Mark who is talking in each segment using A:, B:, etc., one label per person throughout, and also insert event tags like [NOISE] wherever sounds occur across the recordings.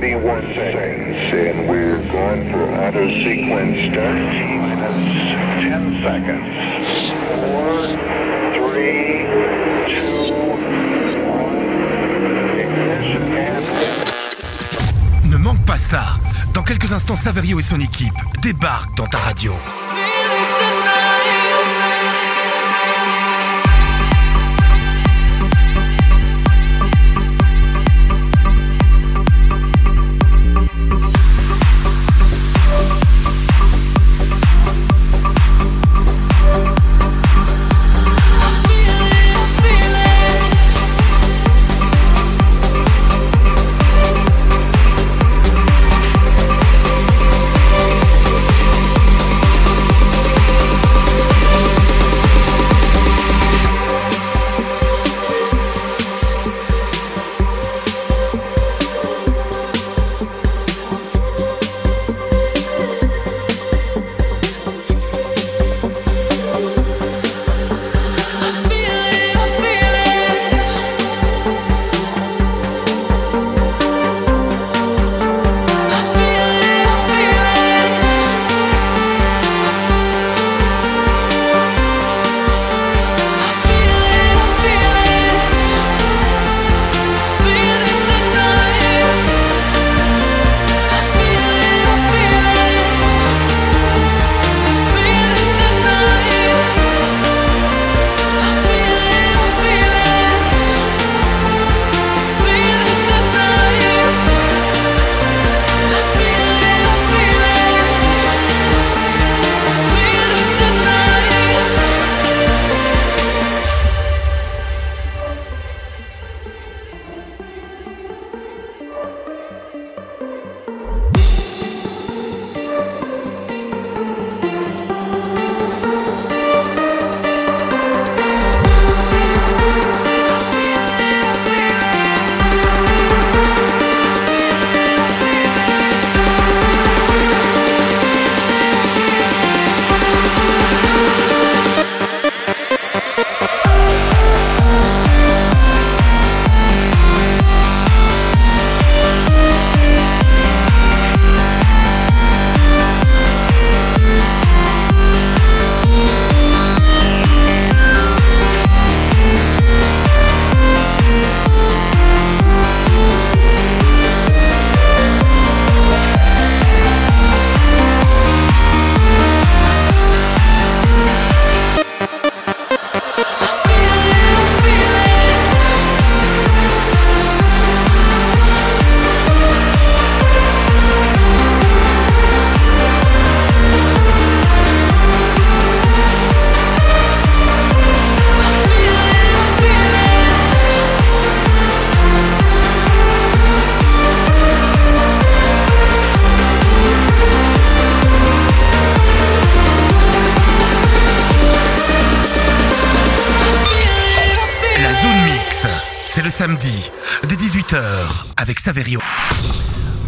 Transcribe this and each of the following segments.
A: 31 seconds, and we're going for auto sequence start. Minus 10 seconds. 4, 3, 2, 1. Ignition and...
B: Ne manque pas ça. Dans quelques instants, Saverio et son équipe débarquent dans ta radio.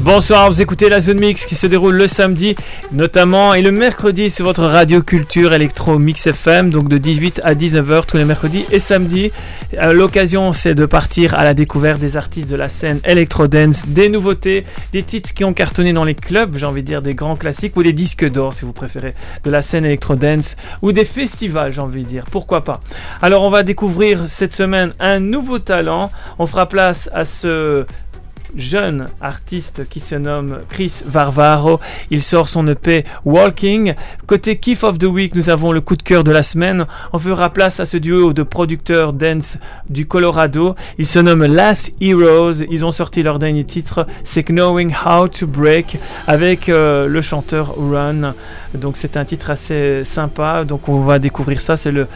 C: Bonsoir, vous écoutez la zone mix qui se déroule le samedi notamment et le mercredi sur votre radio culture électro mix FM donc de 18 à 19h tous les mercredis et samedis. Euh, L'occasion c'est de partir à la découverte des artistes de la scène électro dance, des nouveautés, des titres qui ont cartonné dans les clubs, j'ai envie de dire des grands classiques ou des disques d'or si vous préférez de la scène électro dance ou des festivals j'ai envie de dire, pourquoi pas? Alors on va découvrir cette semaine un nouveau talent, on fera place à ce jeune artiste qui se nomme Chris Varvaro. Il sort son EP Walking. Côté Kiff of the Week, nous avons le coup de cœur de la semaine. On fera place à ce duo de producteurs dance du Colorado. Ils se nomment Last Heroes. Ils ont sorti leur dernier titre, c'est Knowing How to Break, avec euh, le chanteur Run. Donc c'est un titre assez sympa. Donc on va découvrir ça. C'est le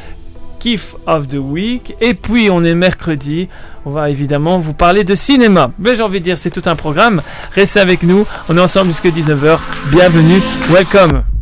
C: Kiff of the Week. Et puis on est mercredi, on va évidemment vous parler de cinéma. Mais j'ai envie de dire, c'est tout un programme. Restez avec nous, on est ensemble jusqu'à 19h. Bienvenue, welcome.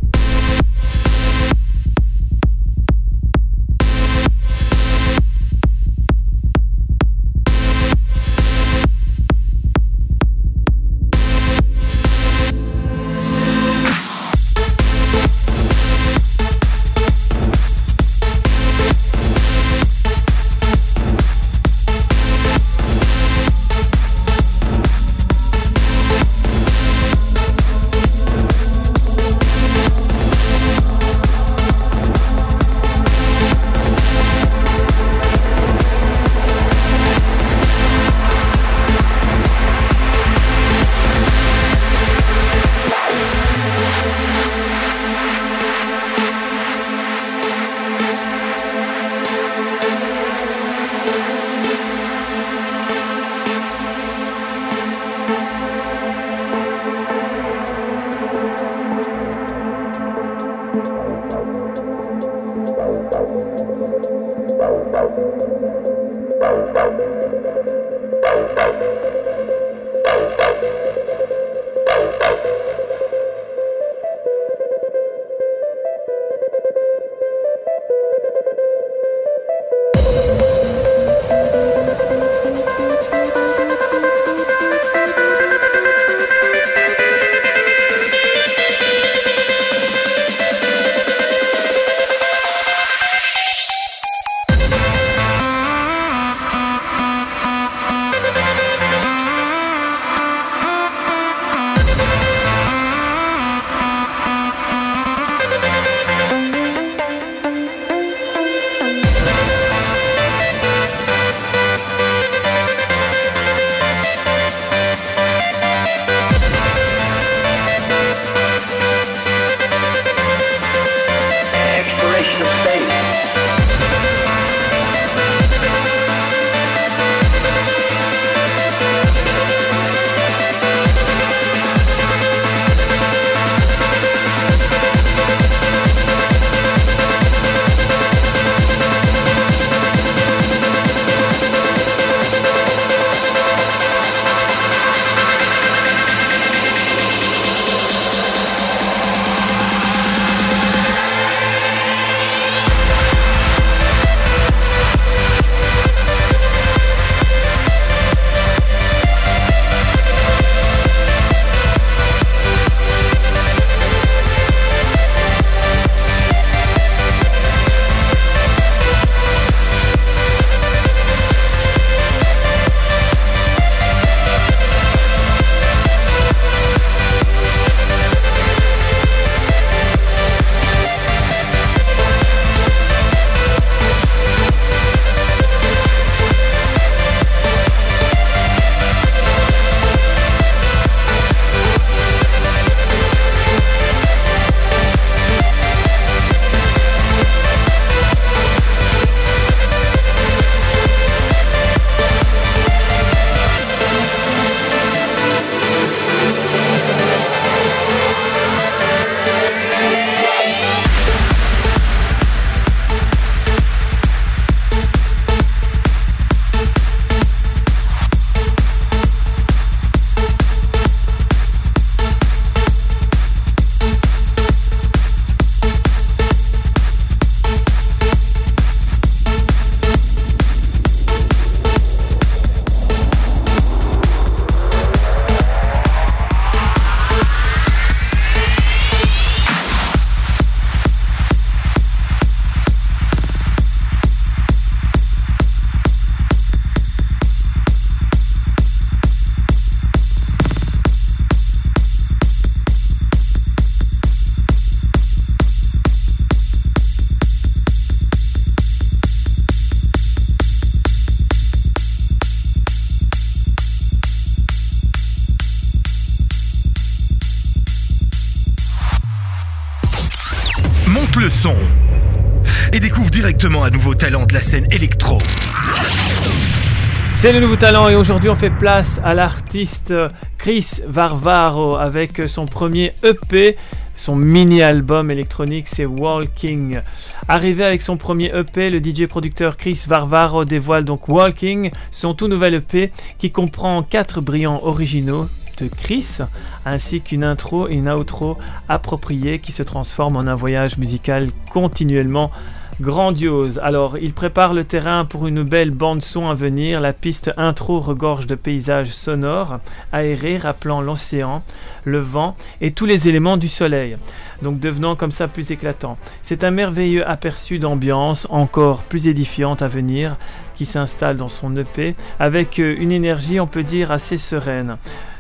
C: C'est le nouveau talent et aujourd'hui on fait place à l'artiste Chris Varvaro avec son premier EP, son mini-album électronique c'est Walking. Arrivé avec son premier EP, le DJ producteur Chris Varvaro dévoile donc Walking, son tout nouvel EP qui comprend quatre brillants originaux de Chris, ainsi qu'une intro et une outro appropriée qui se transforment en un voyage musical continuellement grandiose. Alors, il prépare le terrain pour une belle bande-son à venir. La piste intro regorge de paysages sonores, aérés, rappelant l'océan, le vent et tous les éléments du soleil, donc devenant comme ça plus éclatant. C'est un merveilleux aperçu d'ambiance, encore plus édifiante à venir, qui s'installe dans son EP, avec euh, une énergie, on peut dire, assez sereine.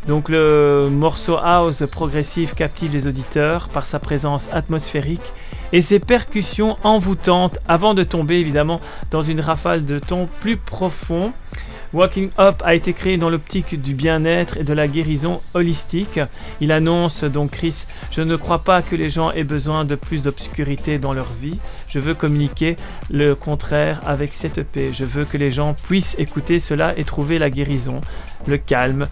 C: Donc le morceau house progressif captive les auditeurs par sa présence atmosphérique et ses percussions envoûtantes avant de tomber évidemment dans une rafale de tons plus profonds. Walking Up a été créé dans l'optique du bien-être et de la guérison holistique. Il annonce donc Chris, je ne crois pas que les gens aient besoin de plus d'obscurité dans leur vie. Je veux communiquer le contraire avec cette EP. Je veux que les gens puissent écouter cela et trouver la guérison, le calme,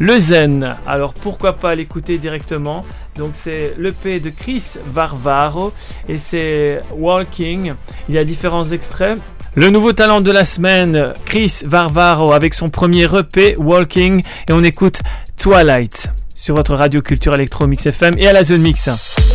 C: le zen. Alors pourquoi pas l'écouter directement? Donc c'est l'EP de Chris Varvaro et c'est Walking. Il y a différents extraits. Le nouveau talent de la semaine, Chris Varvaro avec son premier EP Walking et on écoute Twilight sur votre radio culture électro mix FM et à la zone mix.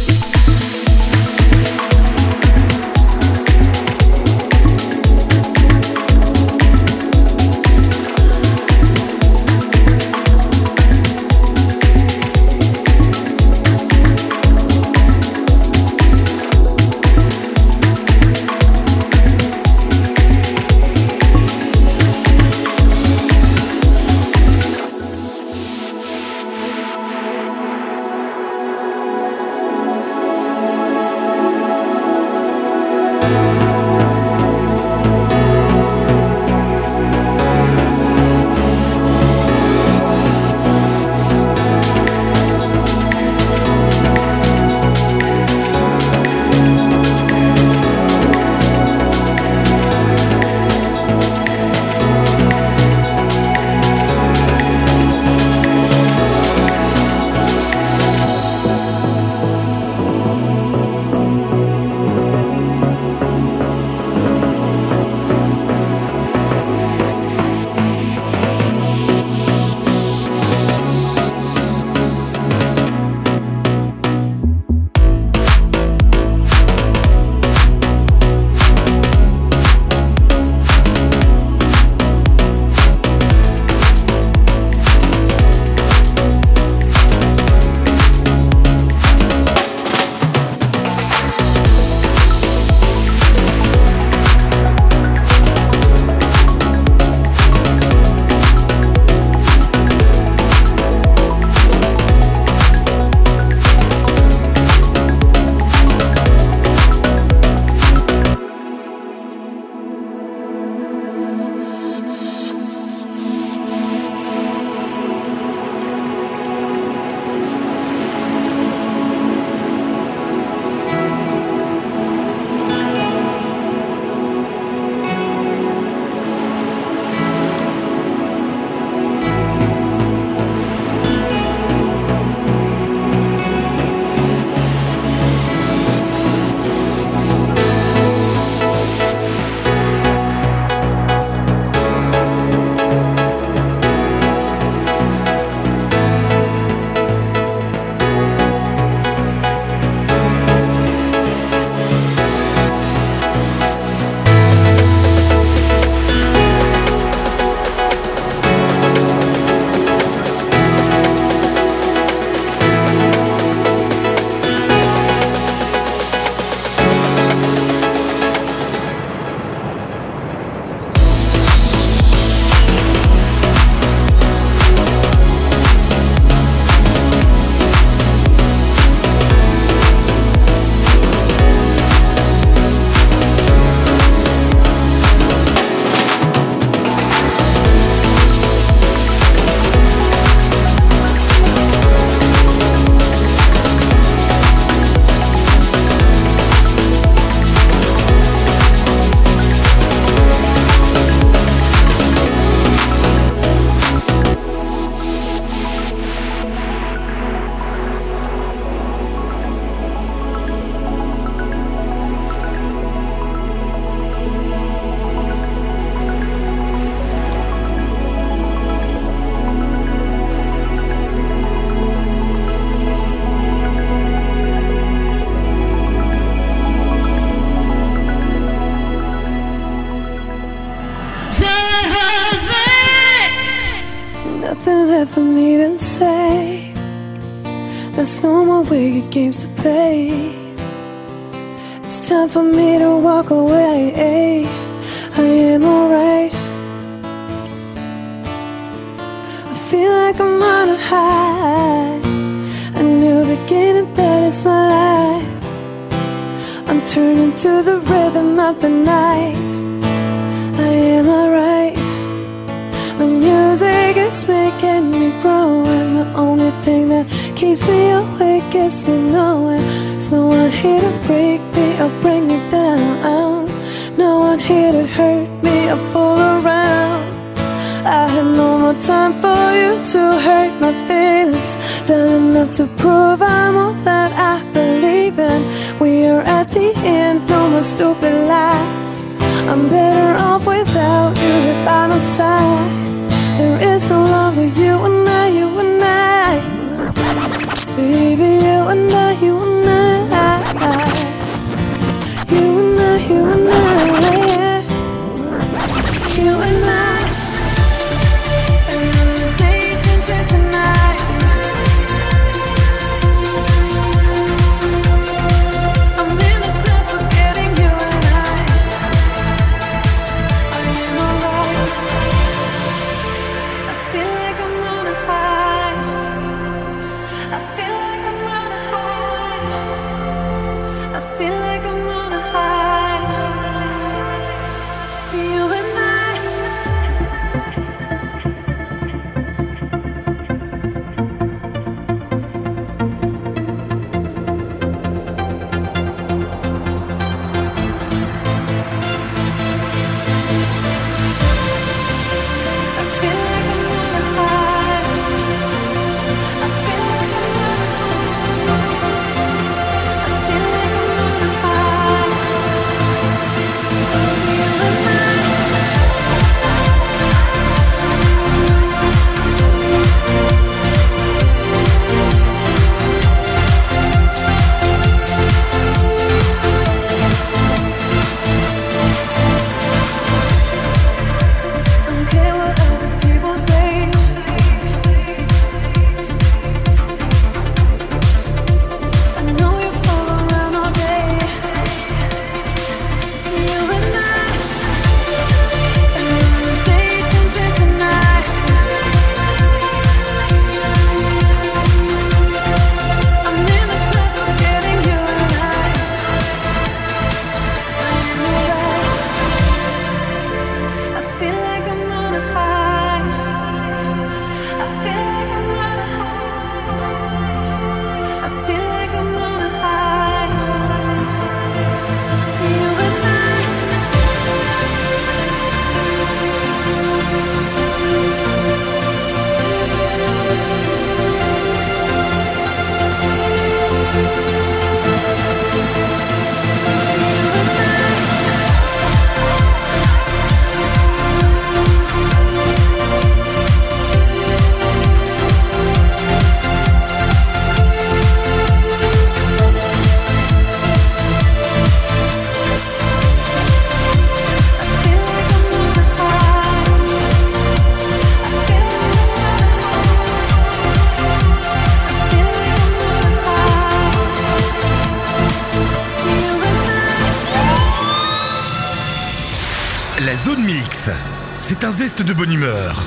D: Thing that keeps me awake is me knowing there's no one here to break me or bring me down. No one here to hurt me or fool around. I had no more time for you to hurt my feelings. Done enough to prove I'm all that I believe in. We are at the end, no more stupid lies. I'm better off without you by my side.
B: wonder zeste de bonne humeur,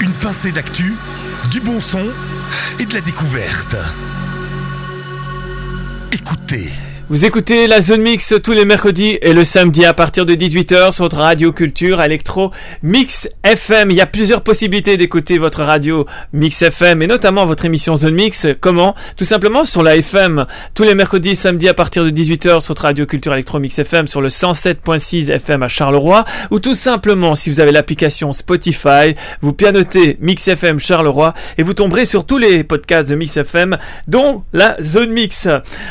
B: une pincée d'actu, du bon son et de la découverte. Écoutez.
C: Vous écoutez la Zone Mix tous les mercredis et le samedi à partir de 18h sur votre radio culture électro Mix FM. Il y a plusieurs possibilités d'écouter votre radio Mix FM et notamment votre émission Zone Mix. Comment? Tout simplement sur la FM tous les mercredis, samedi à partir de 18h sur votre radio culture électro Mix FM sur le 107.6 FM à Charleroi ou tout simplement si vous avez l'application Spotify, vous pianotez Mix FM Charleroi et vous tomberez sur tous les podcasts de Mix FM dont la Zone Mix.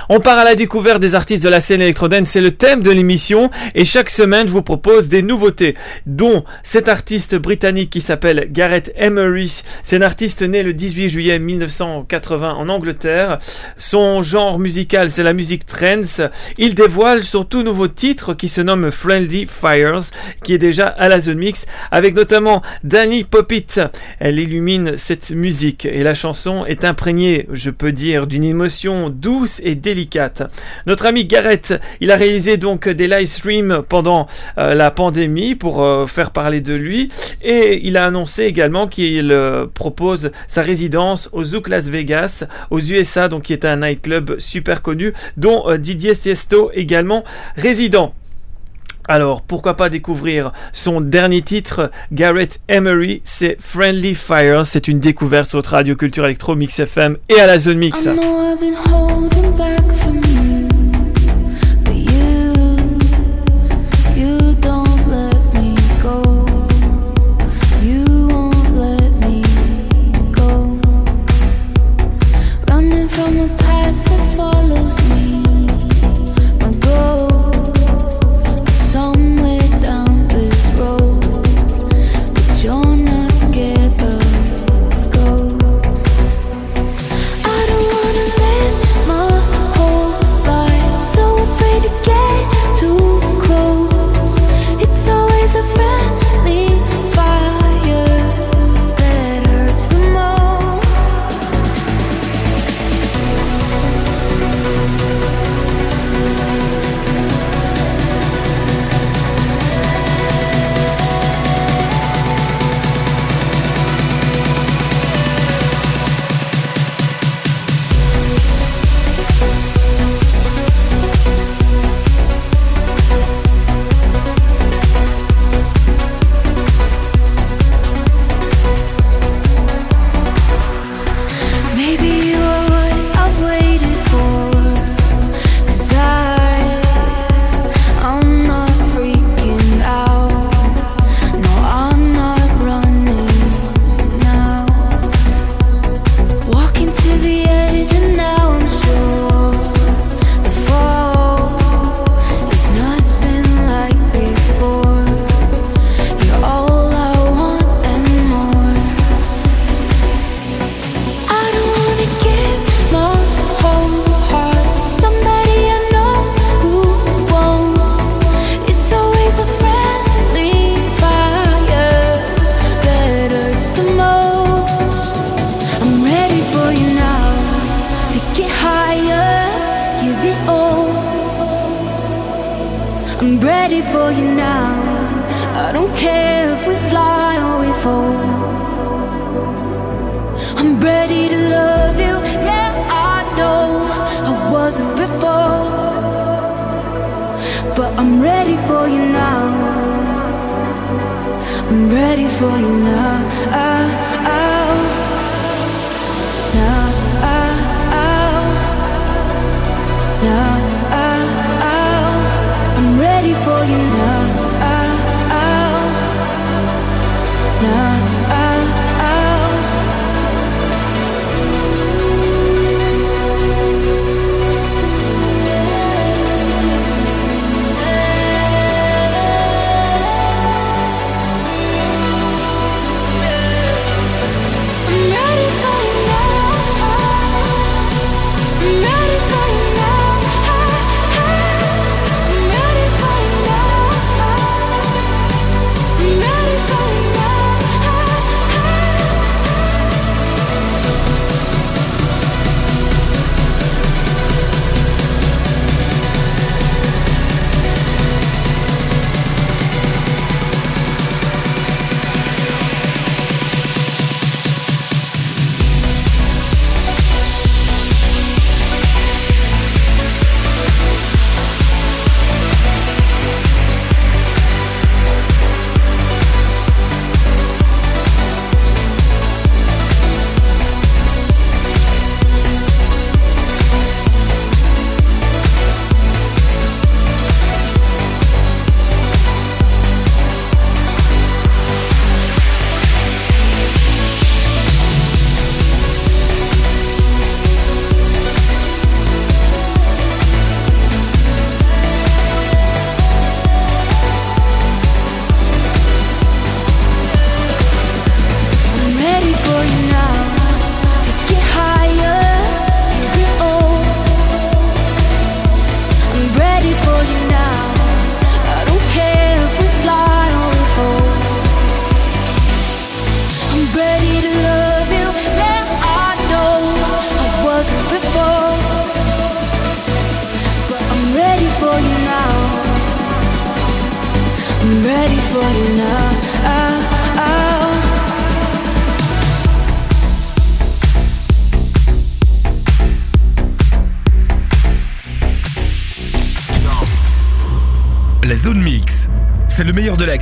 C: On part à la découverte des
D: des artistes de la scène électrodance, c'est le thème de l'émission et chaque semaine je vous propose des nouveautés, dont cet artiste britannique qui s'appelle Gareth Emery. C'est un artiste né le 18 juillet 1980 en Angleterre. Son genre musical c'est la musique trance. Il dévoile son tout nouveau titre qui se nomme Friendly Fires, qui est déjà à la zone mix avec notamment Danny Popit. Elle illumine cette musique et la chanson est imprégnée, je peux dire, d'une émotion douce et délicate. Notre ami Gareth, il a réalisé donc des live streams pendant euh, la pandémie pour euh, faire parler de lui et il a annoncé également qu'il euh, propose sa résidence au Zouk Las Vegas aux USA donc qui est un nightclub super connu dont Didier Tiesto également résident. Alors, pourquoi pas découvrir son dernier titre, Garrett Emery, c'est Friendly Fire. C'est une découverte sur radio culture électro Mix FM et à la zone mix.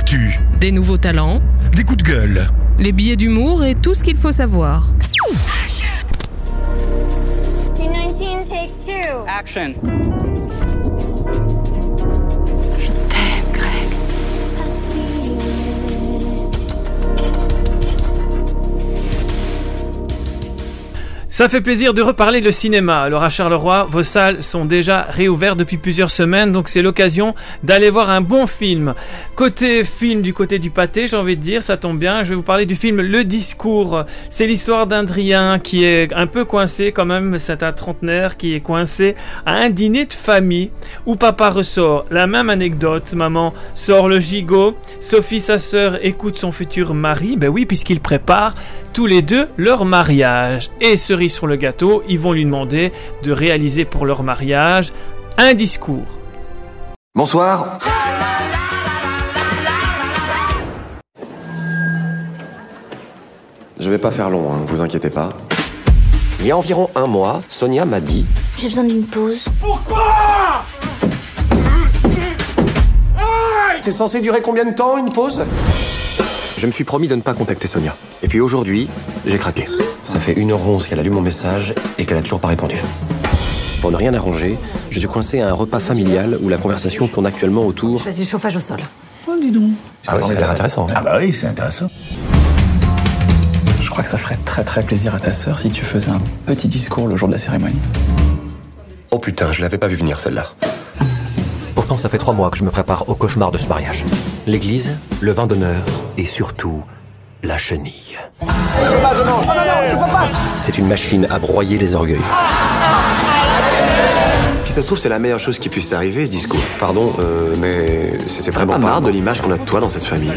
B: L'actu.
E: Des nouveaux talents,
B: Des coups de gueule,
E: les billets d'humour et tout ce qu'il faut savoir.
F: C19, take two.
G: Action.
C: Ça fait plaisir de reparler de cinéma. Alors à Charleroi, vos salles sont déjà réouvertes depuis plusieurs semaines, donc c'est l'occasion d'aller voir un bon film. Côté film du côté du pâté, j'ai envie de dire, ça tombe bien, je vais vous parler du film Le Discours. C'est l'histoire d'Adrien qui est un peu coincé quand même, c'est un trentenaire qui est coincé à un dîner de famille où papa ressort la même anecdote, maman sort le gigot, Sophie sa sœur écoute son futur mari, ben oui puisqu'ils préparent tous les deux leur mariage. Et cerise sur le gâteau, ils vont lui demander de réaliser pour leur mariage un discours.
H: Bonsoir. Je vais pas faire long, hein, vous inquiétez pas. Il y a environ un mois, Sonia m'a dit
F: J'ai besoin d'une pause.
H: C'est censé durer combien de temps une pause? Je me suis promis de ne pas contacter Sonia. Et puis aujourd'hui, j'ai craqué. Ça fait 1h11 qu'elle a lu mon message et qu'elle a toujours pas répondu. Pour ne rien arranger, je suis coincé à un repas familial où la conversation tourne actuellement autour.
I: Vas-y, chauffage au sol.
H: Ah ouais, ça a l'air intéressant.
J: Ah bah oui, c'est intéressant. Je crois que ça ferait très très plaisir à ta sœur si tu faisais un petit discours le jour de la cérémonie.
H: Oh putain, je l'avais pas vu venir celle-là. Pourtant, ça fait trois mois que je me prépare au cauchemar de ce mariage. L'église, le vin d'honneur et surtout la chenille. C'est une machine à broyer les orgueils. Si ça se trouve, c'est la meilleure chose qui puisse arriver, ce discours. Pardon, euh, mais c'est vraiment marre de l'image qu'on a de toi dans cette famille.
F: Tu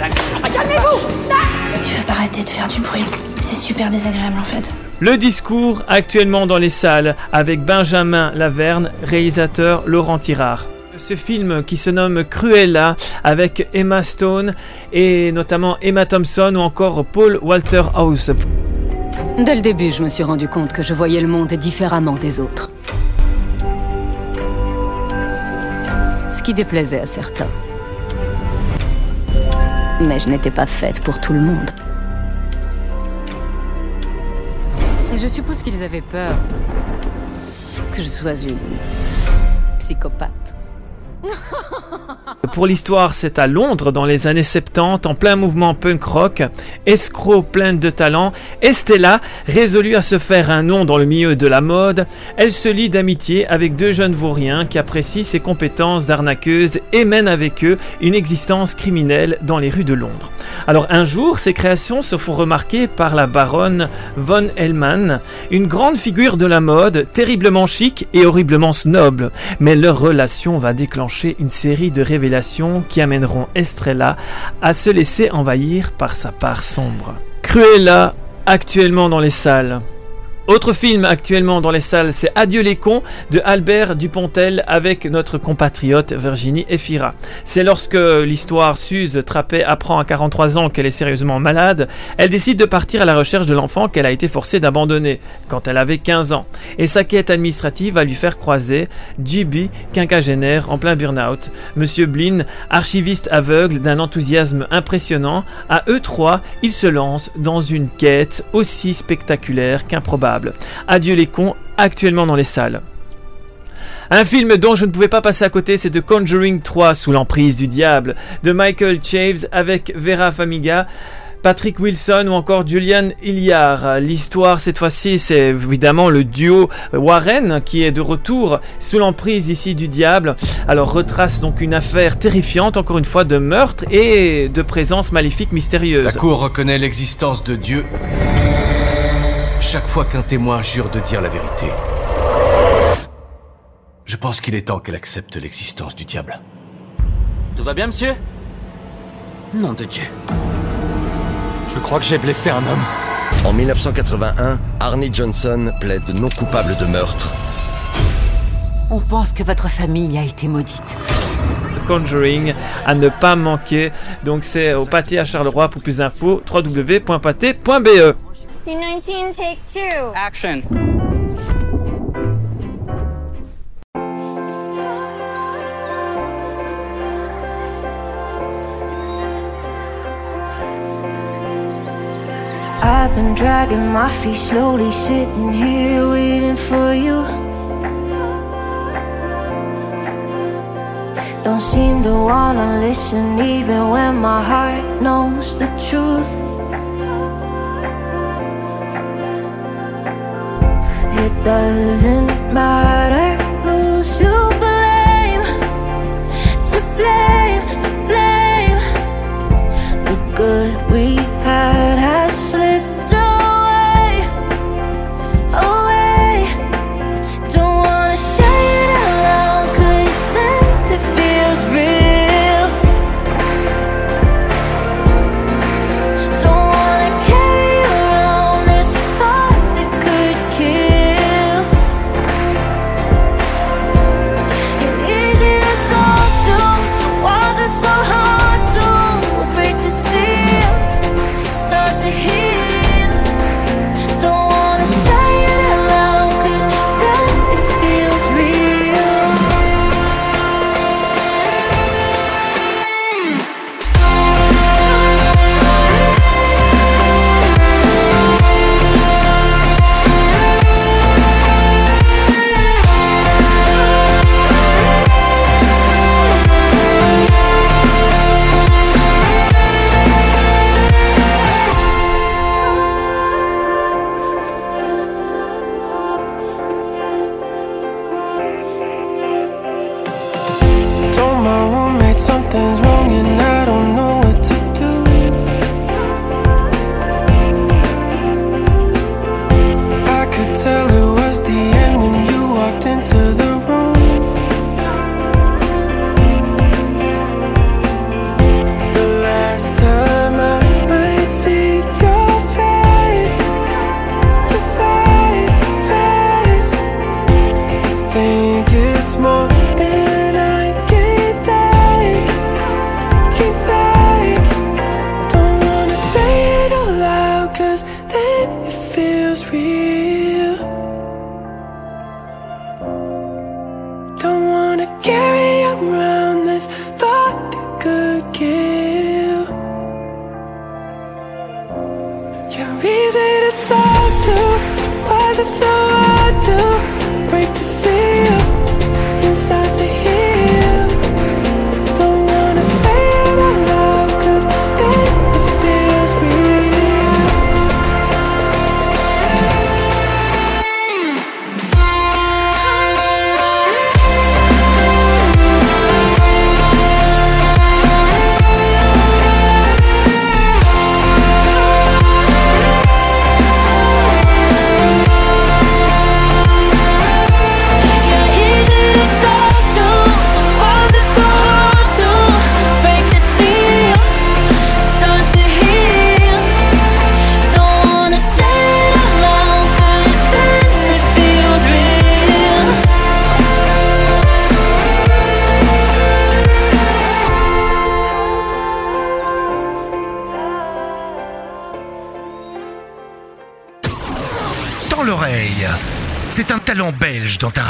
F: veux pas arrêter de faire du bruit C'est super désagréable en fait.
C: Le discours actuellement dans les salles avec Benjamin Laverne, réalisateur Laurent Tirard. Ce film qui se nomme Cruella avec Emma Stone et notamment Emma Thompson ou encore Paul Walter House.
I: Dès le début, je me suis rendu compte que je voyais le monde différemment des autres. Ce qui déplaisait à certains. Mais je n'étais pas faite pour tout le monde. Et je suppose qu'ils avaient peur que je sois une psychopathe. [LAUGHS]
C: Pour l'histoire, c'est à Londres dans les années 70, en plein mouvement punk rock, escroc pleine de talent, Estella, résolue à se faire un nom dans le milieu de la mode, elle se lie d'amitié avec deux jeunes vauriens qui apprécient ses compétences d'arnaqueuse et mènent avec eux une existence criminelle dans les rues de Londres. Alors un jour, ces créations se font remarquer par la baronne von Hellman, une grande figure de la mode, terriblement chic et horriblement snob, mais leur relation va déclencher une série de révélations qui amèneront Estrella à se laisser envahir par sa part sombre. Cruella, actuellement dans les salles. Autre film actuellement dans les salles, c'est Adieu les cons de Albert Dupontel avec notre compatriote Virginie Efira. C'est lorsque l'histoire Suze Trappet apprend à 43 ans qu'elle est sérieusement malade, elle décide de partir à la recherche de l'enfant qu'elle a été forcée d'abandonner quand elle avait 15 ans. Et sa quête administrative va lui faire croiser JB, quinquagénaire en plein burn-out, Monsieur Blin, archiviste aveugle d'un enthousiasme impressionnant. À eux trois, ils se lancent dans une quête aussi spectaculaire qu'improbable. Adieu les cons, actuellement dans les salles. Un film dont je ne pouvais pas passer à côté, c'est The Conjuring 3 sous l'emprise du diable de Michael Chaves avec Vera Famiga. Patrick Wilson ou encore Julian Hilliard. L'histoire cette fois-ci c'est évidemment le duo Warren qui est de retour sous l'emprise ici du diable. Alors retrace donc une affaire terrifiante encore une fois de meurtre et de présence maléfique mystérieuse.
K: La Cour reconnaît l'existence de Dieu chaque fois qu'un témoin jure de dire la vérité. Je pense qu'il est temps qu'elle accepte l'existence du diable.
G: Tout va bien, monsieur? Nom de Dieu. Je crois que j'ai blessé un homme.
L: En 1981, Arnie Johnson plaide non coupable de meurtre.
I: On pense que votre famille a été maudite.
C: Conjuring à ne pas manquer. Donc c'est au pâté à Charleroi pour plus d'infos www.pâté.be.
M: Scene 19, take two. Action.
D: I've been dragging my feet slowly, sitting here waiting for you. Don't seem to wanna listen, even when my heart knows the truth. doesn't matter who's to blame. To blame, to blame. The good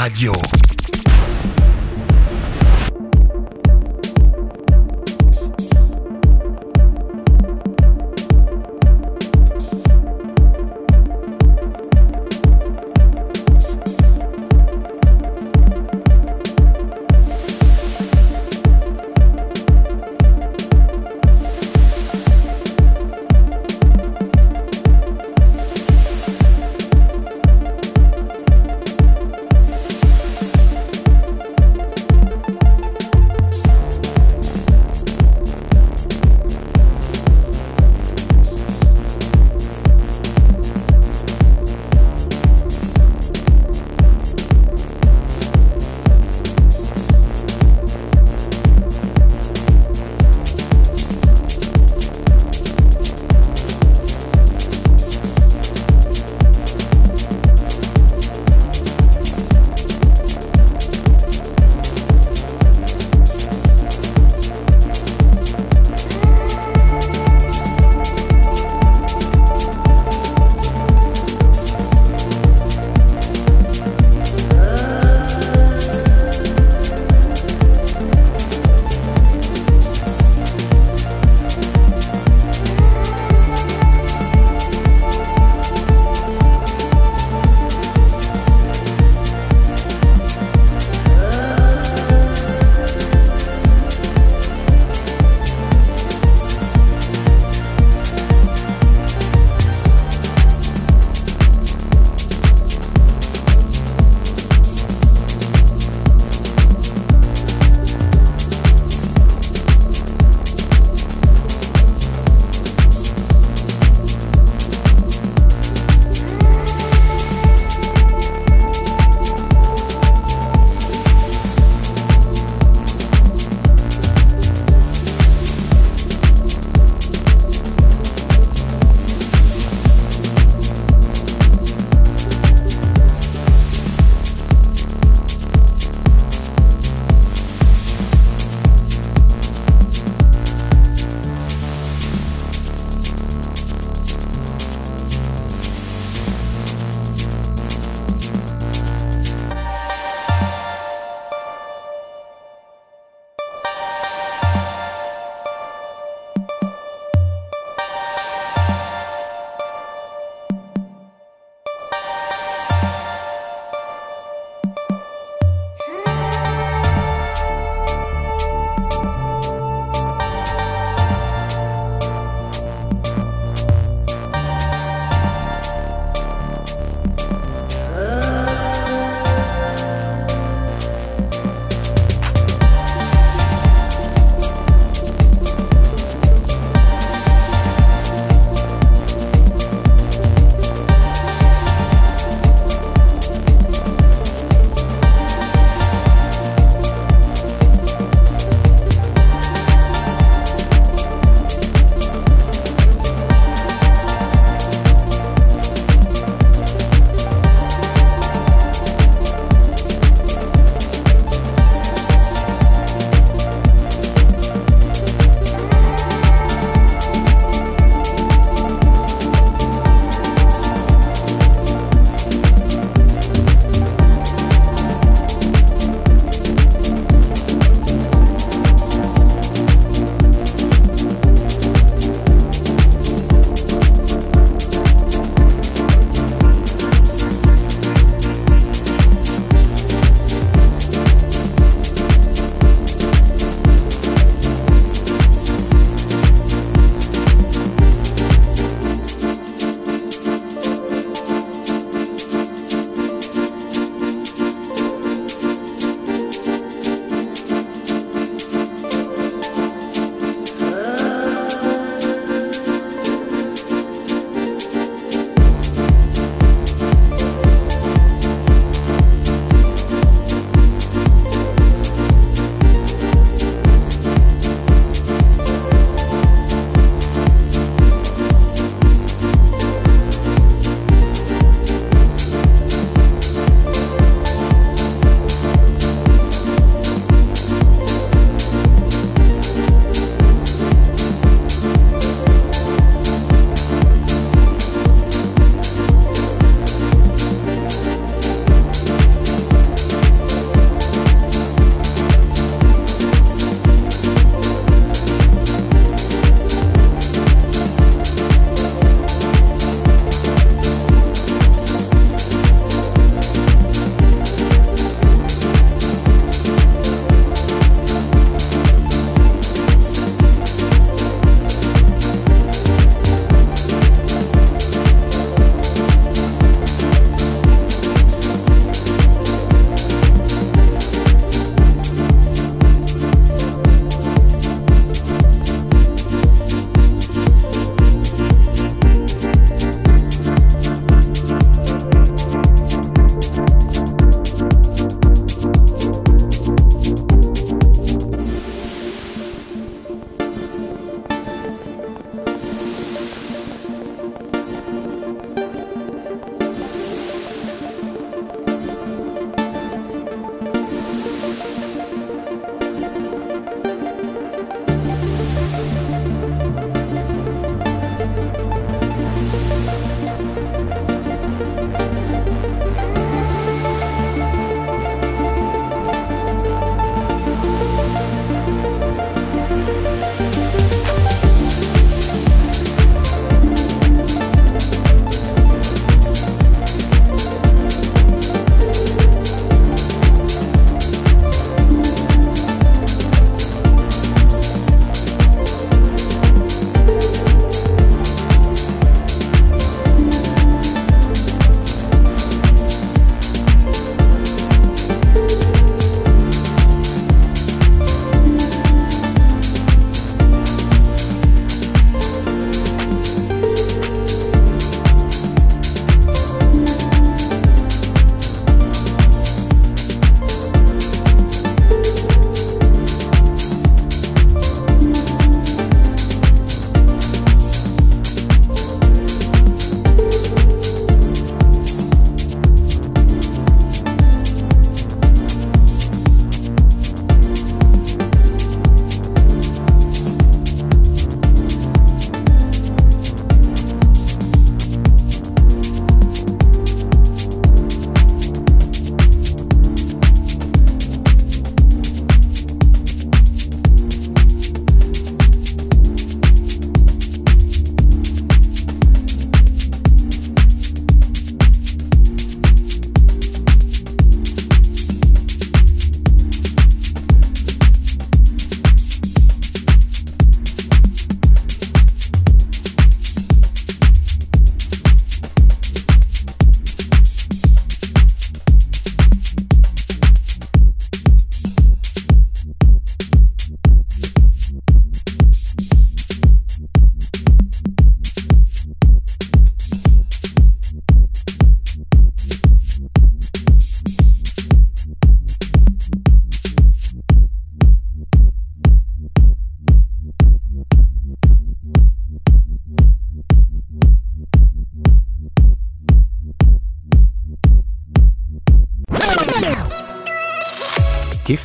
B: Radio.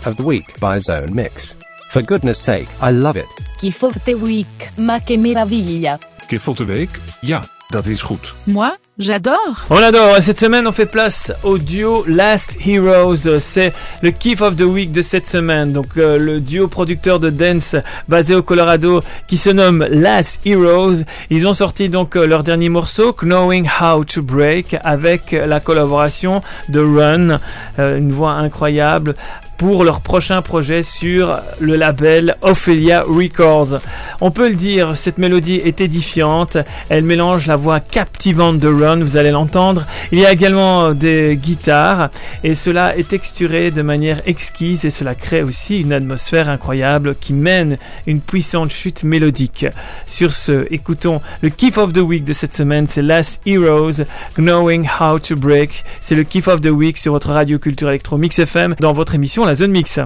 N: Of the Week by Zone Mix. For goodness sake, I love it.
O: The Week, ma che meraviglia.
P: The Week? Ja, dat is goed.
E: Moi, j'adore.
C: On adore. Cette semaine, on fait place au duo Last Heroes. C'est le kiff of the week de cette semaine. Donc, euh, le duo producteur de dance basé au Colorado qui se nomme Last Heroes. Ils ont sorti donc euh, leur dernier morceau, Knowing How to Break, avec la collaboration de Run, euh, une voix incroyable pour leur prochain projet sur le label Ophelia Records. On peut le dire, cette mélodie est édifiante. Elle mélange la voix captivante de Run, vous allez l'entendre. Il y a également des guitares et cela est texturé de manière exquise et cela crée aussi une atmosphère incroyable qui mène une puissante chute mélodique. Sur ce, écoutons le kiff of the week de cette semaine, c'est Last Heroes, Knowing How to Break. C'est le kiff of the week sur votre radio culture électro Mix FM dans votre émission La Zone Mix.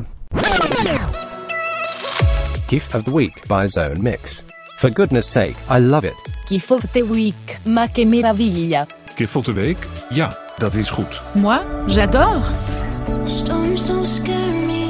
N: Gift of the Week by Zone Mix. For goodness sake, I love it.
O: Gift of the Week, ma che meraviglia.
P: Gift of the Week? Ja, dat is goed.
E: Moi, j'adore.
D: Storms don't scare me,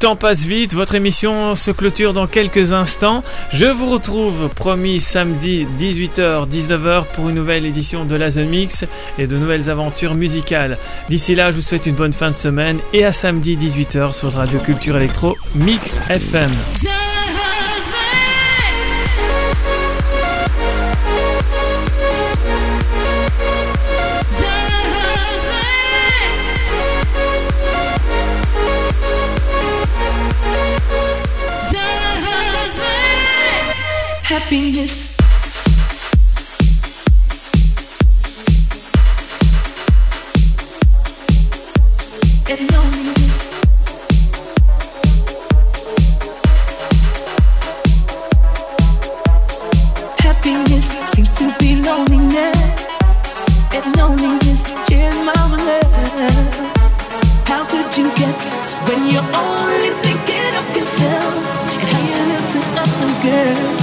C: temps passe vite, votre émission se clôture dans quelques instants. Je vous retrouve promis samedi 18h 19h pour une nouvelle édition de la Zone Mix et de nouvelles aventures musicales. D'ici là, je vous souhaite une bonne fin de semaine et à samedi 18h sur Radio Culture Electro Mix FM.
Q: When you're only thinking of yourself and how you look to other girls?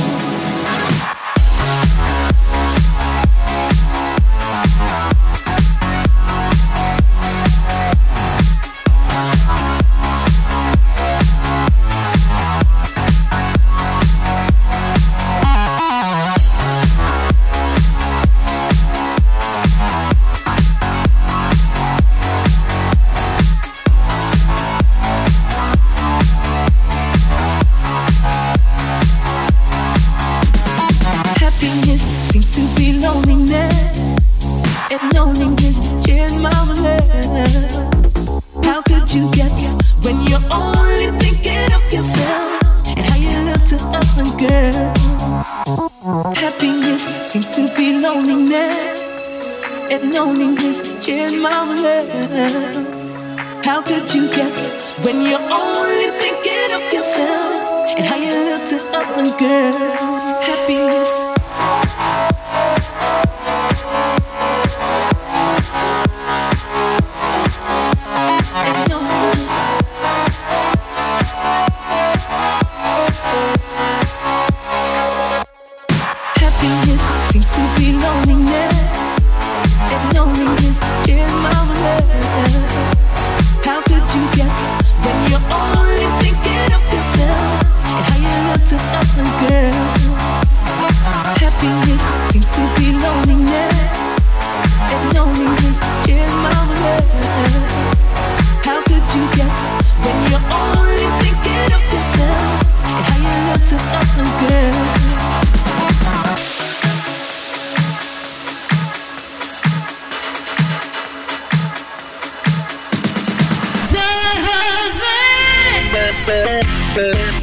R: DJ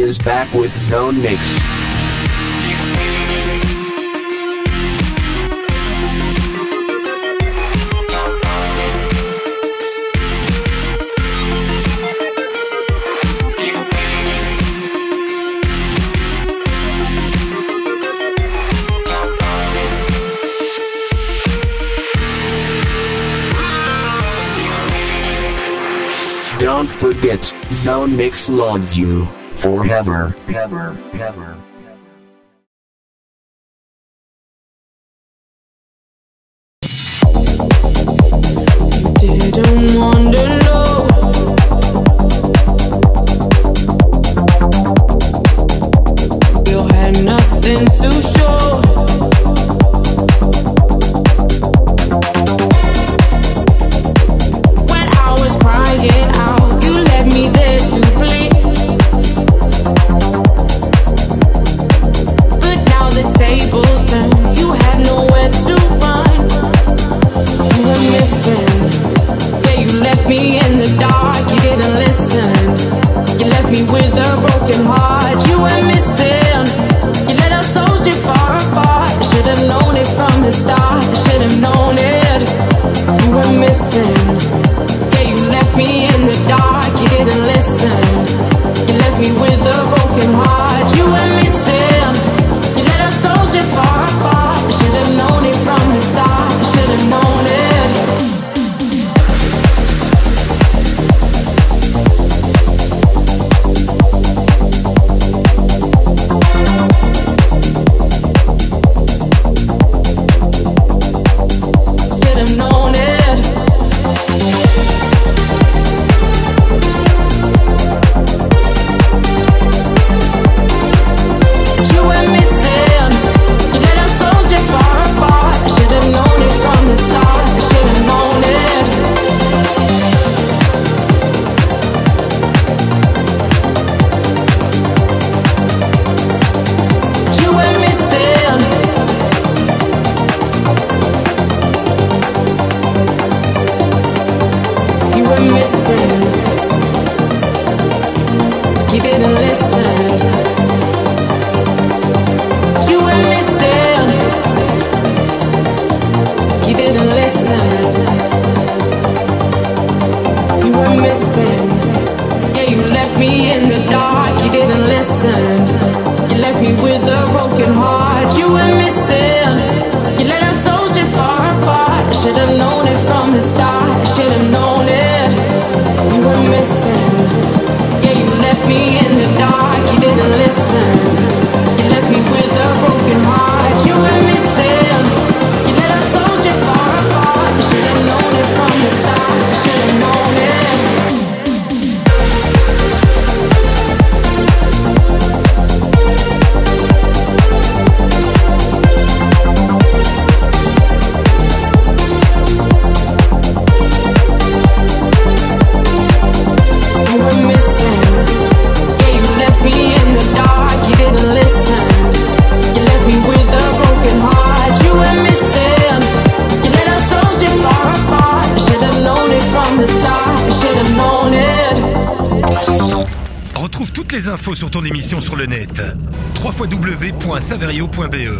R: is back with Zone Mix. Don't forget, Zone Mix loves you. Forever, ever, ever.
S: www.saverio.be